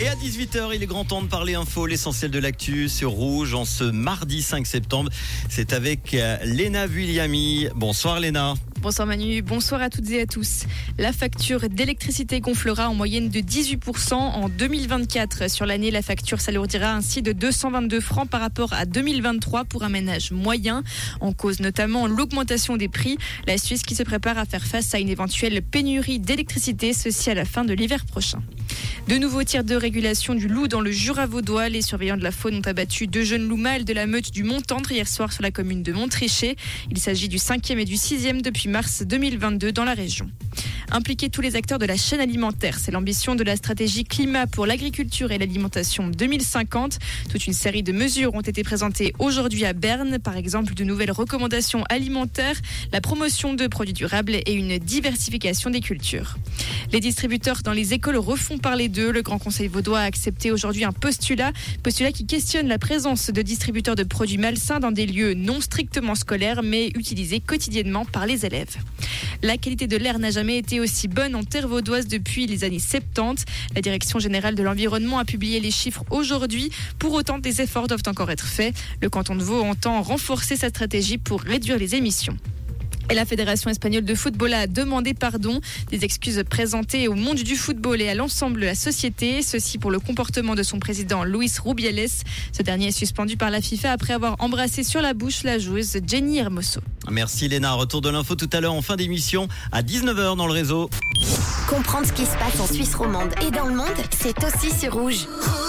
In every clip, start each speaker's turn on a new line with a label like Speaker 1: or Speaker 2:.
Speaker 1: Et à 18h, il est grand temps de parler info, l'essentiel de l'actu sur Rouge en ce mardi 5 septembre. C'est avec euh, Léna Williami. Bonsoir Léna.
Speaker 2: Bonsoir Manu, bonsoir à toutes et à tous. La facture d'électricité gonflera en moyenne de 18% en 2024. Sur l'année, la facture s'alourdira ainsi de 222 francs par rapport à 2023 pour un ménage moyen. En cause notamment l'augmentation des prix. La Suisse qui se prépare à faire face à une éventuelle pénurie d'électricité, ceci à la fin de l'hiver prochain. De nouveaux tirs de régulation du loup dans le Jura vaudois. Les surveillants de la faune ont abattu deux jeunes loups mâles de la meute du Montendre hier soir sur la commune de Montréché. Il s'agit du cinquième et du sixième depuis mars 2022 dans la région. Impliquer tous les acteurs de la chaîne alimentaire, c'est l'ambition de la stratégie climat pour l'agriculture et l'alimentation 2050. Toute une série de mesures ont été présentées aujourd'hui à Berne, par exemple de nouvelles recommandations alimentaires, la promotion de produits durables et une diversification des cultures. Les distributeurs dans les écoles refont parler d'eux. Le Grand Conseil vaudois a accepté aujourd'hui un postulat, postulat qui questionne la présence de distributeurs de produits malsains dans des lieux non strictement scolaires mais utilisés quotidiennement par les élèves. La qualité de l'air n'a jamais été aussi bonne en terre vaudoise depuis les années 70. La Direction générale de l'environnement a publié les chiffres aujourd'hui. Pour autant, des efforts doivent encore être faits. Le canton de Vaud entend renforcer sa stratégie pour réduire les émissions. Et la Fédération espagnole de football a demandé pardon, des excuses présentées au monde du football et à l'ensemble de la société, ceci pour le comportement de son président Luis Rubiales. Ce dernier est suspendu par la FIFA après avoir embrassé sur la bouche la joueuse Jenny Hermoso.
Speaker 1: Merci Léna. Retour de l'info tout à l'heure en fin d'émission à 19h dans le réseau.
Speaker 3: Comprendre ce qui se passe en Suisse romande et dans le monde, c'est aussi sur Rouge. Rouge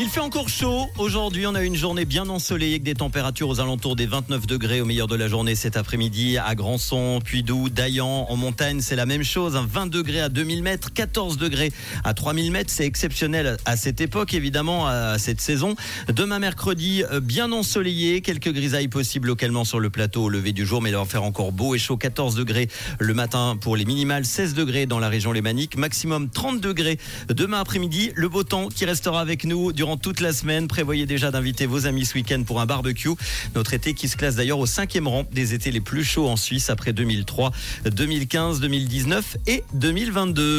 Speaker 1: il fait encore chaud. Aujourd'hui, on a une journée bien ensoleillée avec des températures aux alentours des 29 degrés au meilleur de la journée cet après-midi à Grandson, Puydou, Dayan. En montagne, c'est la même chose. 20 degrés à 2000 mètres, 14 degrés à 3000 mètres. C'est exceptionnel à cette époque, évidemment, à cette saison. Demain, mercredi, bien ensoleillé. Quelques grisailles possibles localement sur le plateau au lever du jour, mais il va faire encore beau et chaud. 14 degrés le matin pour les minimales, 16 degrés dans la région lémanique, maximum 30 degrés demain après-midi. Le beau temps qui restera avec nous toute la semaine. Prévoyez déjà d'inviter vos amis ce week-end pour un barbecue. Notre été qui se classe d'ailleurs au cinquième rang des étés les plus chauds en Suisse après 2003, 2015, 2019 et 2022.